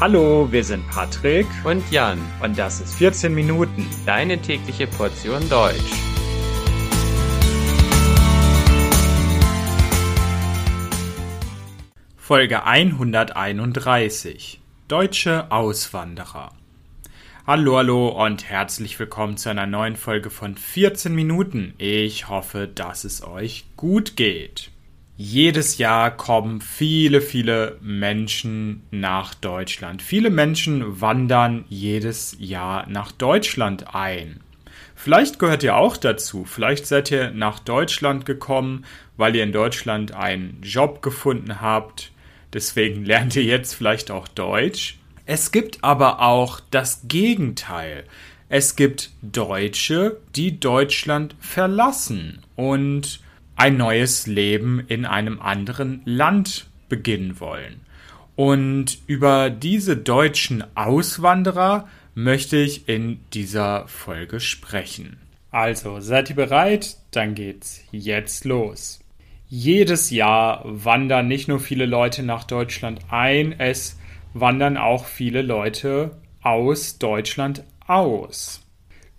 Hallo, wir sind Patrick und Jan und das ist 14 Minuten, deine tägliche Portion Deutsch. Folge 131 Deutsche Auswanderer. Hallo, hallo und herzlich willkommen zu einer neuen Folge von 14 Minuten. Ich hoffe, dass es euch gut geht. Jedes Jahr kommen viele, viele Menschen nach Deutschland. Viele Menschen wandern jedes Jahr nach Deutschland ein. Vielleicht gehört ihr auch dazu. Vielleicht seid ihr nach Deutschland gekommen, weil ihr in Deutschland einen Job gefunden habt. Deswegen lernt ihr jetzt vielleicht auch Deutsch. Es gibt aber auch das Gegenteil. Es gibt Deutsche, die Deutschland verlassen und ein neues Leben in einem anderen Land beginnen wollen. Und über diese deutschen Auswanderer möchte ich in dieser Folge sprechen. Also, seid ihr bereit? Dann geht's jetzt los. Jedes Jahr wandern nicht nur viele Leute nach Deutschland ein, es wandern auch viele Leute aus Deutschland aus.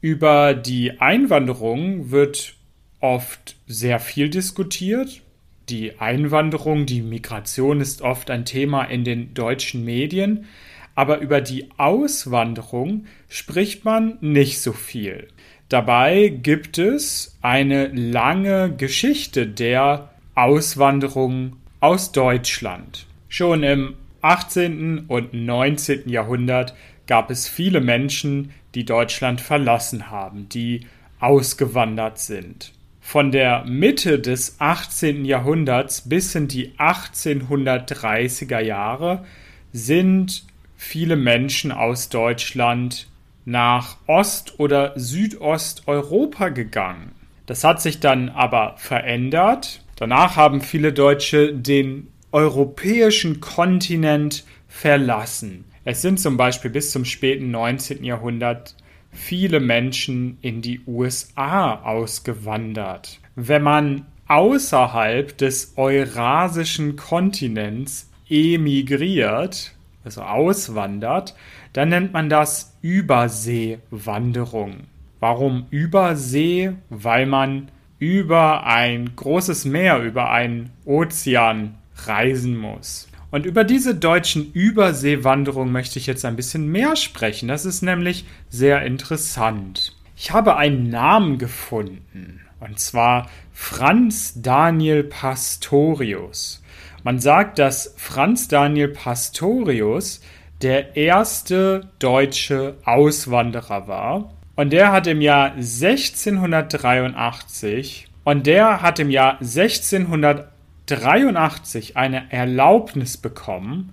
Über die Einwanderung wird oft sehr viel diskutiert. Die Einwanderung, die Migration ist oft ein Thema in den deutschen Medien, aber über die Auswanderung spricht man nicht so viel. Dabei gibt es eine lange Geschichte der Auswanderung aus Deutschland. Schon im 18. und 19. Jahrhundert gab es viele Menschen, die Deutschland verlassen haben, die ausgewandert sind. Von der Mitte des 18. Jahrhunderts bis in die 1830er Jahre sind viele Menschen aus Deutschland nach Ost- oder Südosteuropa gegangen. Das hat sich dann aber verändert. Danach haben viele Deutsche den europäischen Kontinent verlassen. Es sind zum Beispiel bis zum späten 19. Jahrhundert viele Menschen in die USA ausgewandert. Wenn man außerhalb des eurasischen Kontinents emigriert, also auswandert, dann nennt man das Überseewanderung. Warum Übersee? Weil man über ein großes Meer, über einen Ozean reisen muss. Und über diese deutschen Überseewanderungen möchte ich jetzt ein bisschen mehr sprechen. Das ist nämlich sehr interessant. Ich habe einen Namen gefunden. Und zwar Franz Daniel Pastorius. Man sagt, dass Franz Daniel Pastorius der erste deutsche Auswanderer war. Und der hat im Jahr 1683 und der hat im Jahr 1683 1983 eine Erlaubnis bekommen,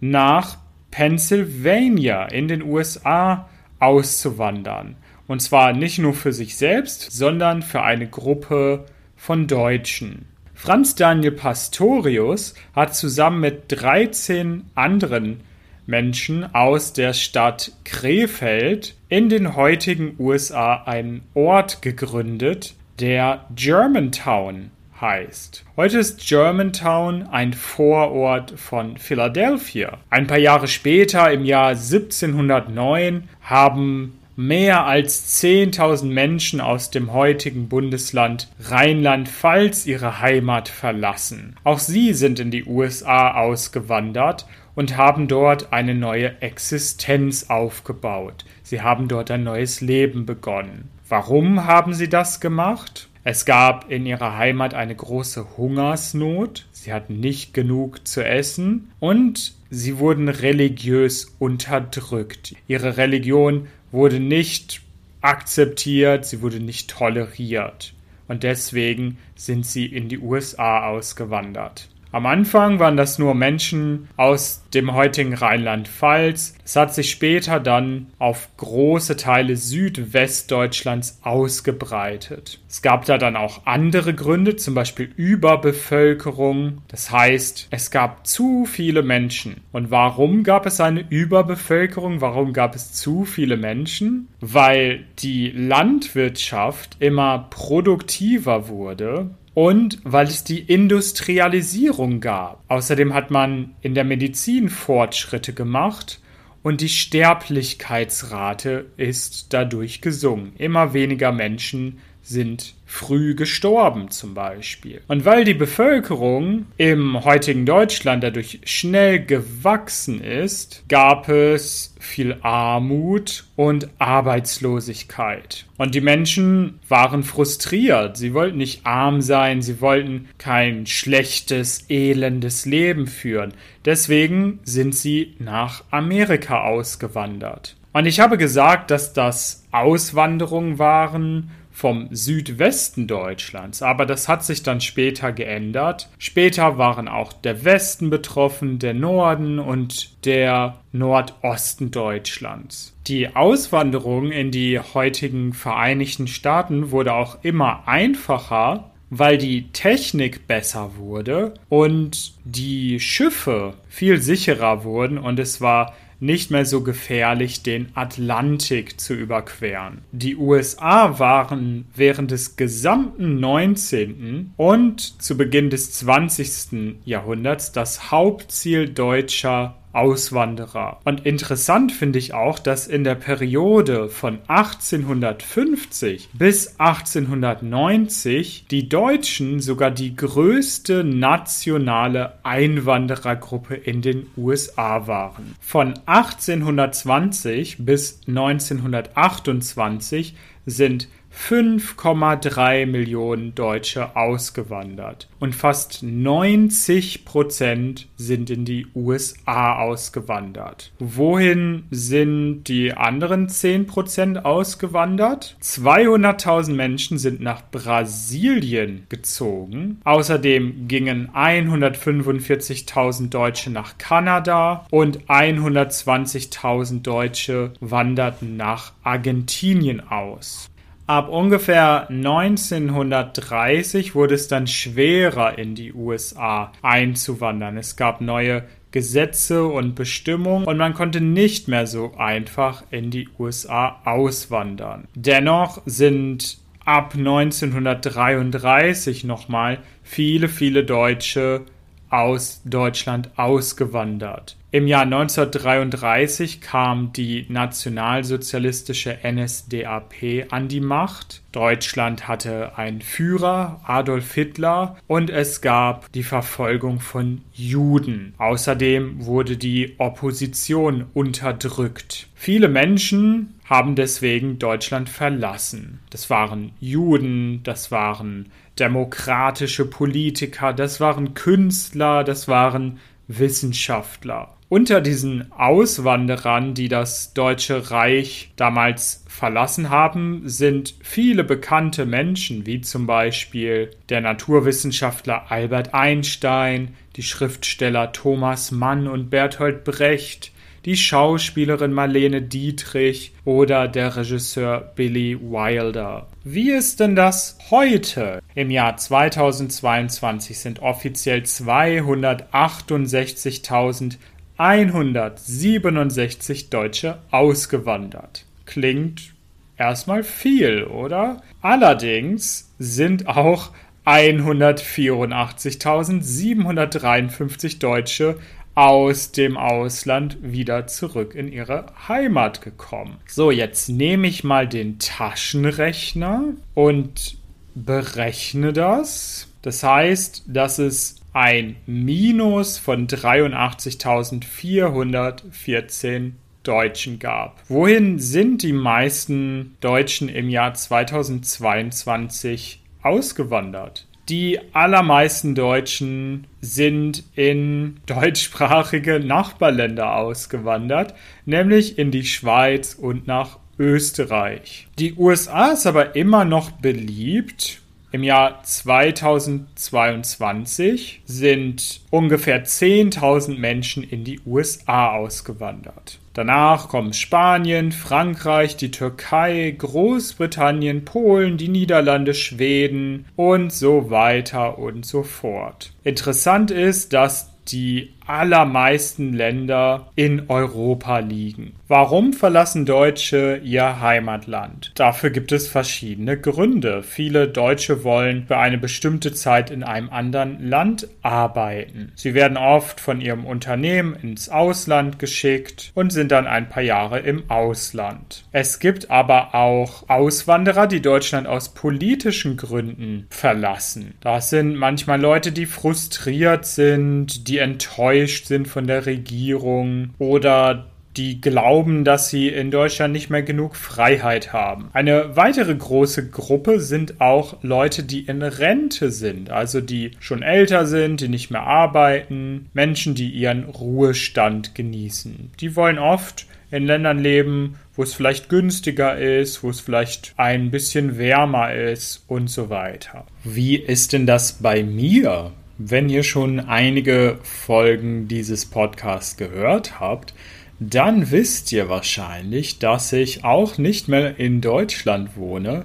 nach Pennsylvania in den USA auszuwandern. Und zwar nicht nur für sich selbst, sondern für eine Gruppe von Deutschen. Franz Daniel Pastorius hat zusammen mit 13 anderen Menschen aus der Stadt Krefeld in den heutigen USA einen Ort gegründet, der Germantown heißt. Heute ist Germantown ein Vorort von Philadelphia. Ein paar Jahre später, im Jahr 1709, haben mehr als 10.000 Menschen aus dem heutigen Bundesland Rheinland-Pfalz ihre Heimat verlassen. Auch sie sind in die USA ausgewandert und haben dort eine neue Existenz aufgebaut. Sie haben dort ein neues Leben begonnen. Warum haben sie das gemacht? Es gab in ihrer Heimat eine große Hungersnot, sie hatten nicht genug zu essen und sie wurden religiös unterdrückt. Ihre Religion wurde nicht akzeptiert, sie wurde nicht toleriert und deswegen sind sie in die USA ausgewandert. Am Anfang waren das nur Menschen aus dem heutigen Rheinland-Pfalz. Es hat sich später dann auf große Teile Südwestdeutschlands ausgebreitet. Es gab da dann auch andere Gründe, zum Beispiel Überbevölkerung. Das heißt, es gab zu viele Menschen. Und warum gab es eine Überbevölkerung? Warum gab es zu viele Menschen? Weil die Landwirtschaft immer produktiver wurde und weil es die Industrialisierung gab. Außerdem hat man in der Medizin Fortschritte gemacht und die Sterblichkeitsrate ist dadurch gesungen. Immer weniger Menschen sind früh gestorben zum Beispiel. Und weil die Bevölkerung im heutigen Deutschland dadurch schnell gewachsen ist, gab es viel Armut und Arbeitslosigkeit. Und die Menschen waren frustriert. Sie wollten nicht arm sein, sie wollten kein schlechtes, elendes Leben führen. Deswegen sind sie nach Amerika ausgewandert. Und ich habe gesagt, dass das Auswanderungen waren vom Südwesten Deutschlands, aber das hat sich dann später geändert. Später waren auch der Westen betroffen, der Norden und der Nordosten Deutschlands. Die Auswanderung in die heutigen Vereinigten Staaten wurde auch immer einfacher, weil die Technik besser wurde und die Schiffe viel sicherer wurden und es war nicht mehr so gefährlich, den Atlantik zu überqueren. Die USA waren während des gesamten 19. und zu Beginn des 20. Jahrhunderts das Hauptziel deutscher Auswanderer. Und interessant finde ich auch, dass in der Periode von 1850 bis 1890 die Deutschen sogar die größte nationale Einwanderergruppe in den USA waren. Von 1820 bis 1928 sind 5,3 Millionen Deutsche ausgewandert und fast 90 Prozent sind in die USA ausgewandert. Wohin sind die anderen 10 Prozent ausgewandert? 200.000 Menschen sind nach Brasilien gezogen. Außerdem gingen 145.000 Deutsche nach Kanada und 120.000 Deutsche wanderten nach Argentinien aus. Ab ungefähr 1930 wurde es dann schwerer, in die USA einzuwandern. Es gab neue Gesetze und Bestimmungen und man konnte nicht mehr so einfach in die USA auswandern. Dennoch sind ab 1933 nochmal viele, viele Deutsche aus Deutschland ausgewandert. Im Jahr 1933 kam die nationalsozialistische NSDAP an die Macht. Deutschland hatte einen Führer, Adolf Hitler, und es gab die Verfolgung von Juden. Außerdem wurde die Opposition unterdrückt. Viele Menschen haben deswegen Deutschland verlassen. Das waren Juden, das waren demokratische Politiker, das waren Künstler, das waren Wissenschaftler. Unter diesen Auswanderern, die das Deutsche Reich damals verlassen haben, sind viele bekannte Menschen, wie zum Beispiel der Naturwissenschaftler Albert Einstein, die Schriftsteller Thomas Mann und Bertolt Brecht, die Schauspielerin Marlene Dietrich oder der Regisseur Billy Wilder. Wie ist denn das heute? Im Jahr 2022 sind offiziell 268.167 Deutsche ausgewandert. Klingt erstmal viel, oder? Allerdings sind auch 184.753 Deutsche aus dem Ausland wieder zurück in ihre Heimat gekommen. So, jetzt nehme ich mal den Taschenrechner und berechne das. Das heißt, dass es ein Minus von 83.414 Deutschen gab. Wohin sind die meisten Deutschen im Jahr 2022 ausgewandert? Die allermeisten Deutschen sind in deutschsprachige Nachbarländer ausgewandert, nämlich in die Schweiz und nach Österreich. Die USA ist aber immer noch beliebt. Im Jahr 2022 sind ungefähr 10.000 Menschen in die USA ausgewandert. Danach kommen Spanien, Frankreich, die Türkei, Großbritannien, Polen, die Niederlande, Schweden und so weiter und so fort. Interessant ist, dass die allermeisten Länder in Europa liegen. Warum verlassen Deutsche ihr Heimatland? Dafür gibt es verschiedene Gründe. Viele Deutsche wollen für eine bestimmte Zeit in einem anderen Land arbeiten. Sie werden oft von ihrem Unternehmen ins Ausland geschickt und sind dann ein paar Jahre im Ausland. Es gibt aber auch Auswanderer, die Deutschland aus politischen Gründen verlassen. Das sind manchmal Leute, die frustriert sind, die enttäuscht sind von der Regierung oder die glauben, dass sie in Deutschland nicht mehr genug Freiheit haben. Eine weitere große Gruppe sind auch Leute, die in Rente sind, also die schon älter sind, die nicht mehr arbeiten, Menschen, die ihren Ruhestand genießen. Die wollen oft in Ländern leben, wo es vielleicht günstiger ist, wo es vielleicht ein bisschen wärmer ist und so weiter. Wie ist denn das bei mir? Wenn ihr schon einige Folgen dieses Podcasts gehört habt, dann wisst ihr wahrscheinlich, dass ich auch nicht mehr in Deutschland wohne,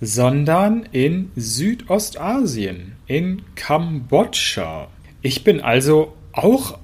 sondern in Südostasien, in Kambodscha. Ich bin also auch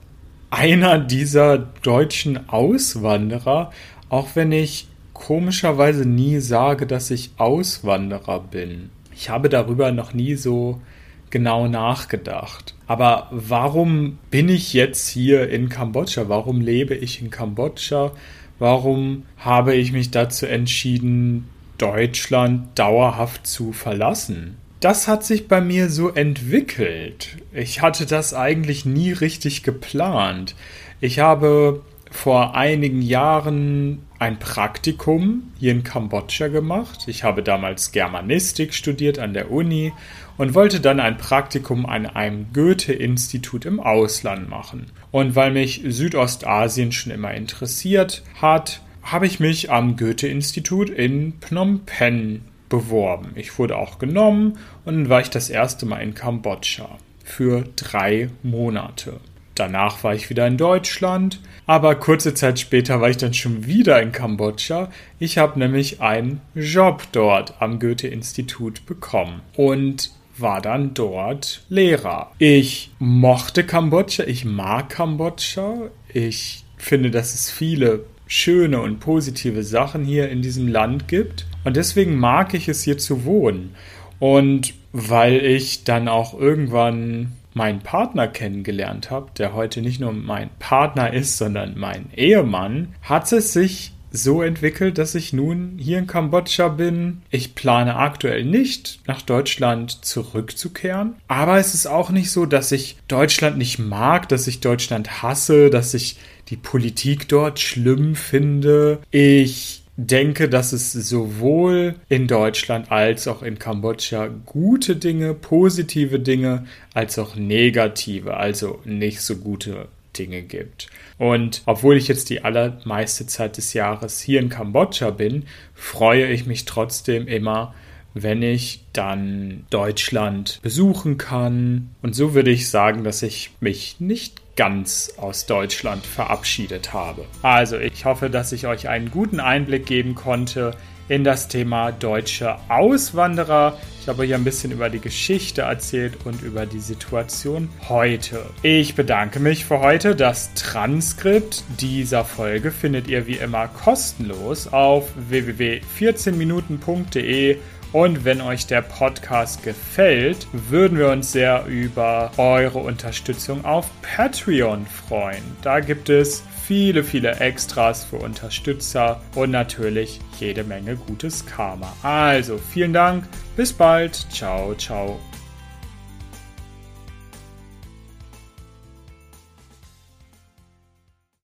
einer dieser deutschen Auswanderer, auch wenn ich komischerweise nie sage, dass ich Auswanderer bin. Ich habe darüber noch nie so genau nachgedacht. Aber warum bin ich jetzt hier in Kambodscha? Warum lebe ich in Kambodscha? Warum habe ich mich dazu entschieden, Deutschland dauerhaft zu verlassen? Das hat sich bei mir so entwickelt. Ich hatte das eigentlich nie richtig geplant. Ich habe vor einigen Jahren ein Praktikum hier in Kambodscha gemacht. Ich habe damals Germanistik studiert an der Uni und wollte dann ein Praktikum an einem Goethe-Institut im Ausland machen. Und weil mich Südostasien schon immer interessiert hat, habe ich mich am Goethe-Institut in Phnom Penh beworben. Ich wurde auch genommen und dann war ich das erste Mal in Kambodscha für drei Monate. Danach war ich wieder in Deutschland, aber kurze Zeit später war ich dann schon wieder in Kambodscha. Ich habe nämlich einen Job dort am Goethe-Institut bekommen und war dann dort Lehrer. Ich mochte Kambodscha, ich mag Kambodscha, ich finde, dass es viele schöne und positive Sachen hier in diesem Land gibt und deswegen mag ich es hier zu wohnen. Und weil ich dann auch irgendwann meinen Partner kennengelernt habe, der heute nicht nur mein Partner ist, sondern mein Ehemann, hat es sich so entwickelt, dass ich nun hier in Kambodscha bin. Ich plane aktuell nicht, nach Deutschland zurückzukehren. Aber es ist auch nicht so, dass ich Deutschland nicht mag, dass ich Deutschland hasse, dass ich die Politik dort schlimm finde. Ich denke, dass es sowohl in Deutschland als auch in Kambodscha gute Dinge, positive Dinge, als auch negative, also nicht so gute Dinge gibt. Und obwohl ich jetzt die allermeiste Zeit des Jahres hier in Kambodscha bin, freue ich mich trotzdem immer, wenn ich dann Deutschland besuchen kann. Und so würde ich sagen, dass ich mich nicht ganz aus Deutschland verabschiedet habe. Also ich hoffe, dass ich euch einen guten Einblick geben konnte in das Thema deutsche Auswanderer. Ich habe hier ein bisschen über die Geschichte erzählt und über die Situation heute. Ich bedanke mich für heute. Das Transkript dieser Folge findet ihr wie immer kostenlos auf www.14minuten.de und wenn euch der Podcast gefällt, würden wir uns sehr über eure Unterstützung auf Patreon freuen. Da gibt es viele, viele Extras für Unterstützer und natürlich jede Menge gutes Karma. Also vielen Dank, bis bald, ciao, ciao.